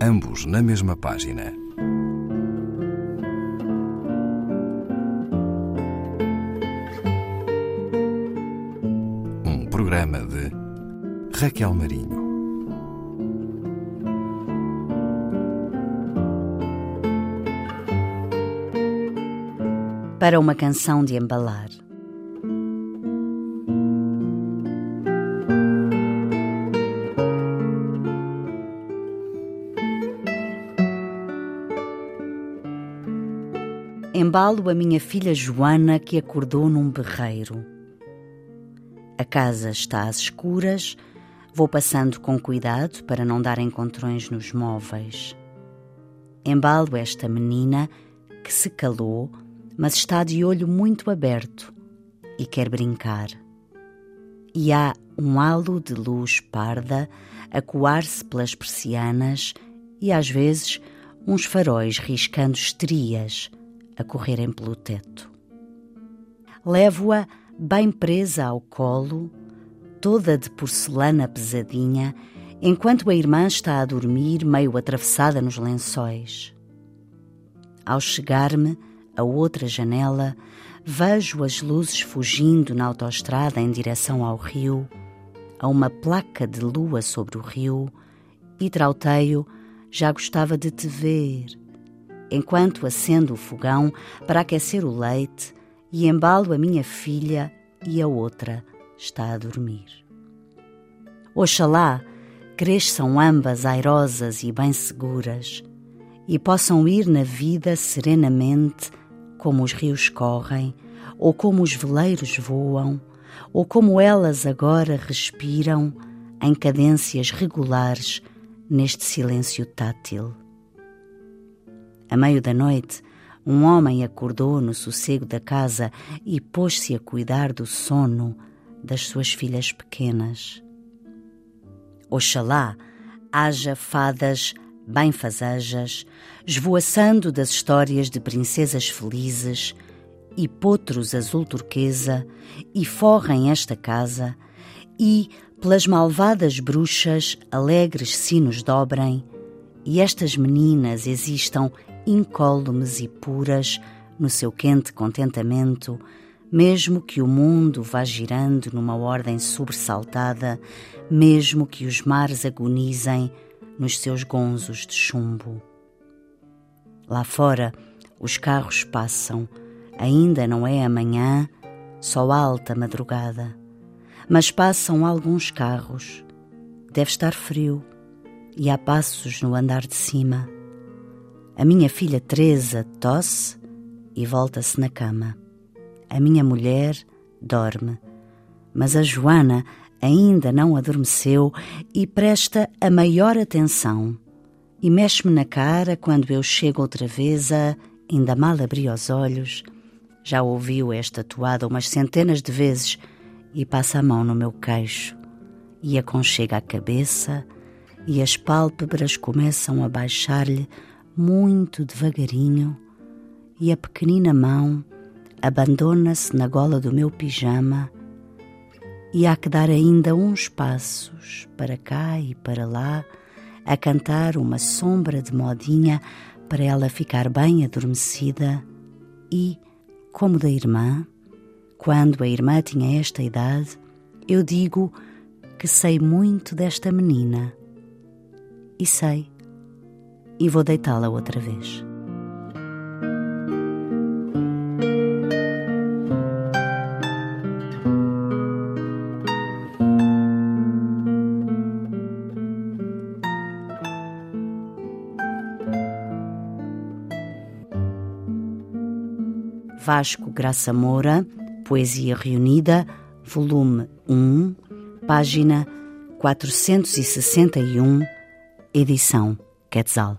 ambos na mesma página. Um programa de Raquel Marinho. Para uma canção de embalar. Embalo a minha filha Joana que acordou num berreiro. A casa está às escuras, vou passando com cuidado para não dar encontrões nos móveis. Embalo esta menina que se calou, mas está de olho muito aberto e quer brincar. E há um halo de luz parda a coar-se pelas persianas e às vezes uns faróis riscando estrias a correrem pelo teto. Levo-a bem presa ao colo, toda de porcelana pesadinha, enquanto a irmã está a dormir, meio atravessada nos lençóis. Ao chegar-me a outra janela, vejo as luzes fugindo na autoestrada em direção ao rio, a uma placa de lua sobre o rio, e trauteio, já gostava de te ver enquanto acendo o fogão para aquecer o leite e embalo a minha filha e a outra está a dormir. Oxalá cresçam ambas airosas e bem seguras e possam ir na vida serenamente como os rios correm, ou como os veleiros voam, ou como elas agora respiram em cadências regulares neste silêncio tátil. A meio da noite, um homem acordou no sossego da casa e pôs-se a cuidar do sono das suas filhas pequenas. Oxalá haja fadas bem-fazejas, esvoaçando das histórias de princesas felizes e potros azul turquesa, e forrem esta casa, e pelas malvadas bruxas alegres sinos dobrem, e estas meninas existam incólumes e puras no seu quente contentamento, mesmo que o mundo vá girando numa ordem sobressaltada, mesmo que os mares agonizem nos seus gonzos de chumbo. Lá fora, os carros passam, ainda não é amanhã, só alta madrugada. Mas passam alguns carros. Deve estar frio e há passos no andar de cima. A minha filha Teresa tosse e volta-se na cama. A minha mulher dorme, mas a Joana ainda não adormeceu e presta a maior atenção. E mexe-me na cara quando eu chego outra vez a, ainda mal abri os olhos, já ouviu esta toada umas centenas de vezes e passa a mão no meu queixo e aconchega a cabeça e as pálpebras começam a baixar-lhe muito devagarinho e a pequenina mão abandona-se na gola do meu pijama e há que dar ainda uns passos para cá e para lá a cantar uma sombra de modinha para ela ficar bem adormecida e, como da irmã, quando a irmã tinha esta idade, eu digo que sei muito desta menina. E sei e vou deitá-la outra vez. Vasco Graça Moura, Poesia Reunida, volume 1, página 461, edição Quetzal